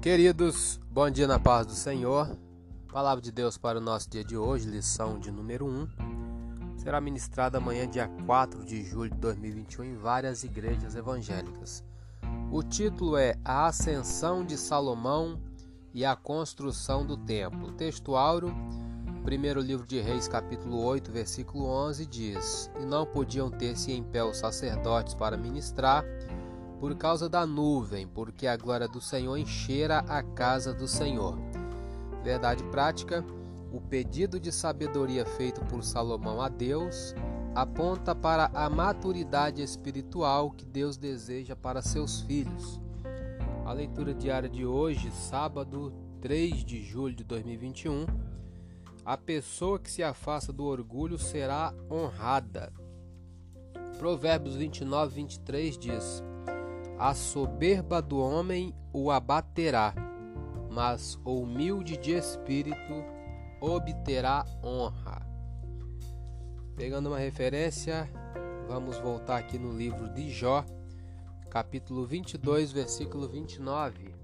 Queridos, bom dia na paz do Senhor. Palavra de Deus para o nosso dia de hoje, lição de número 1. Será ministrada amanhã, dia 4 de julho de 2021, em várias igrejas evangélicas. O título é A Ascensão de Salomão e a Construção do Templo. Texto áureo, primeiro livro de Reis, capítulo 8, versículo 11, diz: E não podiam ter-se em pé os sacerdotes para ministrar por causa da nuvem, porque a glória do Senhor enchera a casa do Senhor. Verdade prática: o pedido de sabedoria feito por Salomão a Deus aponta para a maturidade espiritual que Deus deseja para seus filhos. A leitura diária de hoje, sábado 3 de julho de 2021. A pessoa que se afasta do orgulho será honrada. Provérbios 29, 23 diz: a soberba do homem o abaterá, mas o humilde de espírito obterá honra. Pegando uma referência, vamos voltar aqui no livro de Jó, capítulo 22, versículo 29.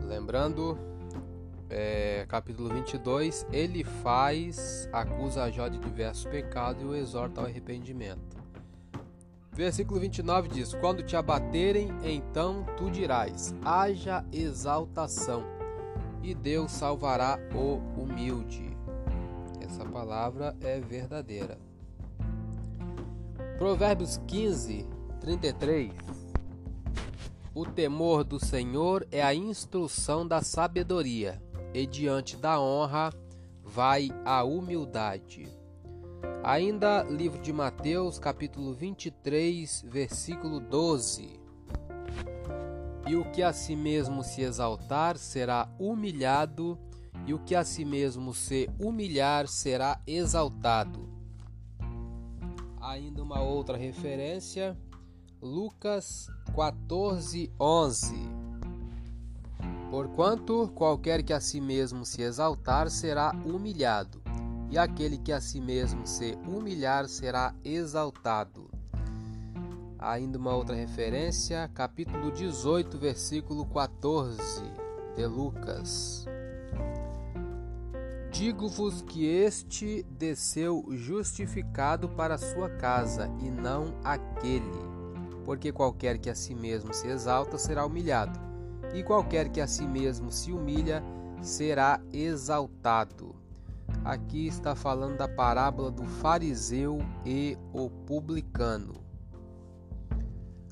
Lembrando, é, capítulo 22, ele faz, acusa Jó de diversos pecados e o exorta ao arrependimento. Versículo 29 diz: Quando te abaterem, então tu dirás: haja exaltação, e Deus salvará o humilde. Essa palavra é verdadeira. Provérbios 15, 33. O temor do Senhor é a instrução da sabedoria, e diante da honra vai a humildade. Ainda livro de Mateus, capítulo 23, versículo 12. E o que a si mesmo se exaltar será humilhado, e o que a si mesmo se humilhar será exaltado. Ainda uma outra referência, Lucas 14, 11. Porquanto qualquer que a si mesmo se exaltar será humilhado, e aquele que a si mesmo se humilhar será exaltado. Ainda uma outra referência, capítulo 18, versículo 14 de Lucas. Digo-vos que este desceu justificado para sua casa, e não aquele. Porque qualquer que a si mesmo se exalta será humilhado, e qualquer que a si mesmo se humilha será exaltado. Aqui está falando da parábola do fariseu e o publicano.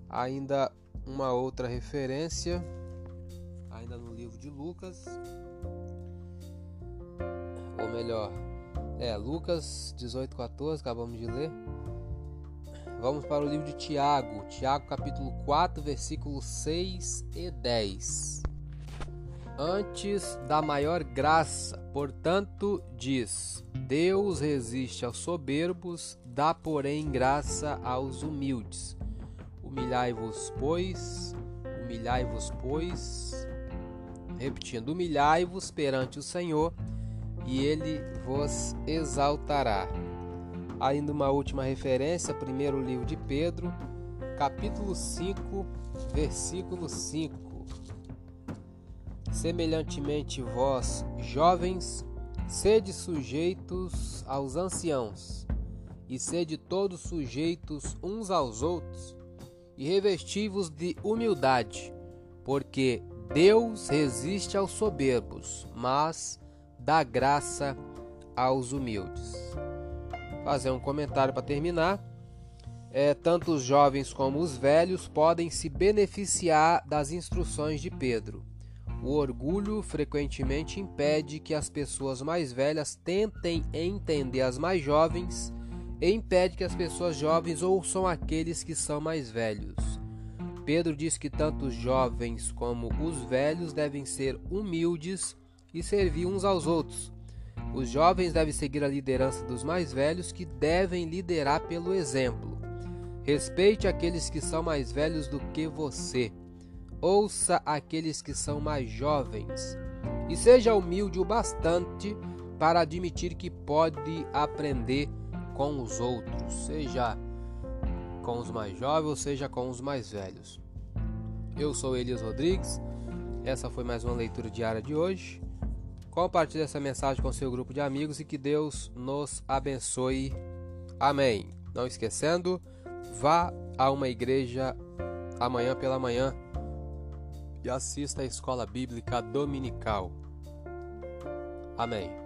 Ainda uma outra referência, ainda no livro de Lucas, ou melhor, é Lucas 18:14, acabamos de ler. Vamos para o livro de Tiago, Tiago capítulo 4, versículos 6 e 10 antes da maior graça. Portanto, diz: Deus resiste aos soberbos, dá, porém, graça aos humildes. Humilhai-vos, pois, humilhai-vos, pois, repetindo, humilhai-vos perante o Senhor, e ele vos exaltará. Ainda uma última referência, primeiro livro de Pedro, capítulo 5, versículo 5. Semelhantemente, vós, jovens, sede sujeitos aos anciãos, e sede todos sujeitos uns aos outros, e revesti-vos de humildade, porque Deus resiste aos soberbos, mas dá graça aos humildes. Fazer um comentário para terminar. É, tanto os jovens como os velhos podem se beneficiar das instruções de Pedro. O orgulho frequentemente impede que as pessoas mais velhas tentem entender as mais jovens e impede que as pessoas jovens ouçam aqueles que são mais velhos. Pedro diz que tanto os jovens como os velhos devem ser humildes e servir uns aos outros. Os jovens devem seguir a liderança dos mais velhos, que devem liderar pelo exemplo. Respeite aqueles que são mais velhos do que você. Ouça aqueles que são mais jovens e seja humilde o bastante para admitir que pode aprender com os outros, seja com os mais jovens, seja com os mais velhos. Eu sou Elias Rodrigues Essa foi mais uma leitura diária de hoje. Compartilhe essa mensagem com seu grupo de amigos e que Deus nos abençoe. Amém. Não esquecendo, vá a uma igreja amanhã pela manhã e assista a escola bíblica dominical. Amém.